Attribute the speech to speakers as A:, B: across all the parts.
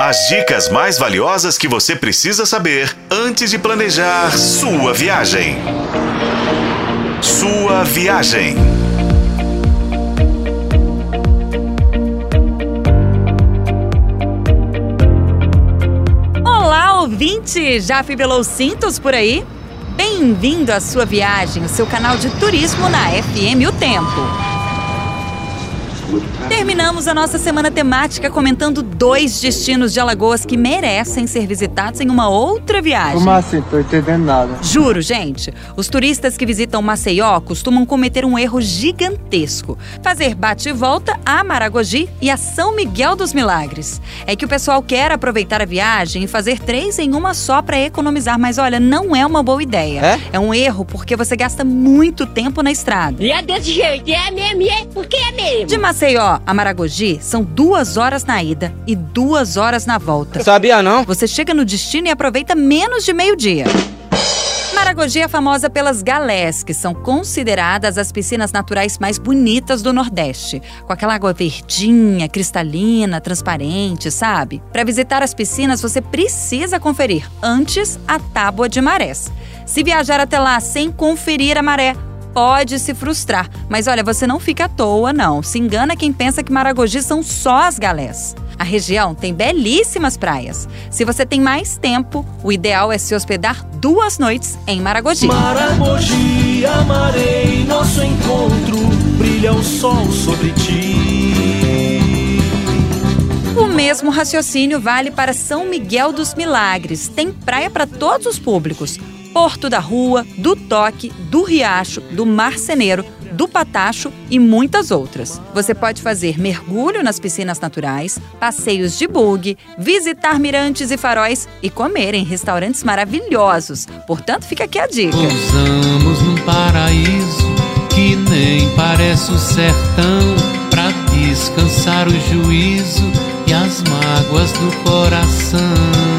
A: As dicas mais valiosas que você precisa saber antes de planejar sua viagem. Sua viagem.
B: Olá, ouvinte! Já fibelou cintos por aí? Bem-vindo à sua viagem, o seu canal de turismo na FM O Tempo. Terminamos a nossa semana temática comentando dois destinos de Alagoas que merecem ser visitados em uma outra viagem.
C: Como assim? Tô entendendo nada.
B: Juro, gente. Os turistas que visitam Maceió costumam cometer um erro gigantesco: fazer bate e volta a Maragogi e a São Miguel dos Milagres. É que o pessoal quer aproveitar a viagem e fazer três em uma só para economizar, mas olha, não é uma boa ideia.
C: É?
B: É um erro porque você gasta muito tempo na estrada.
D: E é desse jeito, é mesmo, e é porque é mesmo.
B: De Maceió a Maragogi são duas horas na ida e duas horas na volta.
C: Sabia não?
B: Você chega no destino e aproveita menos de meio-dia. Maragogi é famosa pelas galés, que são consideradas as piscinas naturais mais bonitas do Nordeste, com aquela água verdinha, cristalina, transparente, sabe? Para visitar as piscinas, você precisa conferir antes a tábua de marés. Se viajar até lá sem conferir a maré, pode se frustrar. Mas olha, você não fica à toa, não. Se engana quem pensa que Maragogi são só as galés. A região tem belíssimas praias. Se você tem mais tempo, o ideal é se hospedar duas noites em Maragogi.
E: Maragogi, amarei nosso encontro, brilha o sol sobre ti.
B: O mesmo raciocínio vale para São Miguel dos Milagres. Tem praia para todos os públicos. Porto da Rua, do Toque, do Riacho, do Marceneiro, do Patacho e muitas outras. Você pode fazer mergulho nas piscinas naturais, passeios de bug, visitar mirantes e faróis e comer em restaurantes maravilhosos. Portanto, fica aqui a dica.
F: Pousamos num paraíso que nem parece o sertão pra descansar o juízo e as mágoas do coração.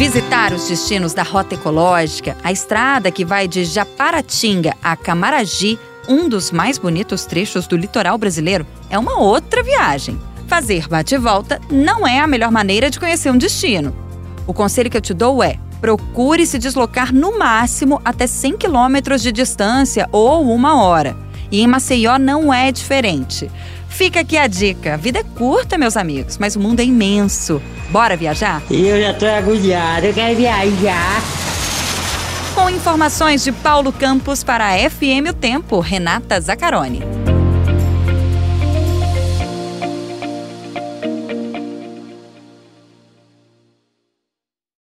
B: Visitar os destinos da Rota Ecológica, a estrada que vai de Japaratinga a Camaragibe, um dos mais bonitos trechos do litoral brasileiro, é uma outra viagem. Fazer bate-volta não é a melhor maneira de conhecer um destino. O conselho que eu te dou é: procure se deslocar no máximo até 100 quilômetros de distância ou uma hora. E em Maceió não é diferente. Fica aqui a dica: a vida é curta, meus amigos, mas o mundo é imenso. Bora viajar?
D: Eu já tô agoniado, eu quero viajar.
B: Com informações de Paulo Campos para a FM O Tempo, Renata Zacarone.